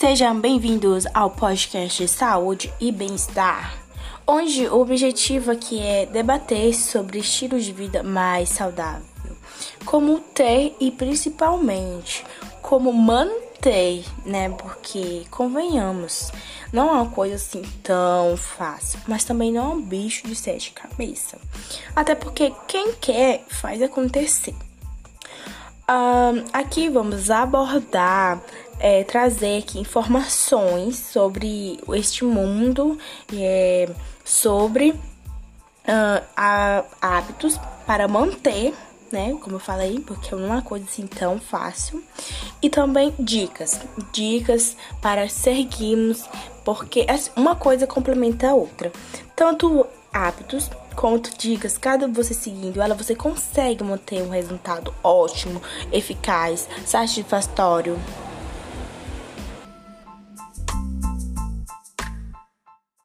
Sejam bem-vindos ao podcast Saúde e Bem-Estar, onde o objetivo aqui é debater sobre estilos de vida mais saudável, como ter e principalmente como manter, né? Porque convenhamos, não é uma coisa assim tão fácil, mas também não é um bicho de sete cabeças. Até porque quem quer faz acontecer. Um, aqui vamos abordar, é, trazer aqui informações sobre este mundo, é, sobre uh, a, hábitos para manter, né? Como eu falei, porque não é uma coisa assim tão fácil. E também dicas, dicas para seguirmos, porque uma coisa complementa a outra. Tanto hábitos quanto dicas, cada você seguindo ela, você consegue manter um resultado ótimo, eficaz, satisfatório.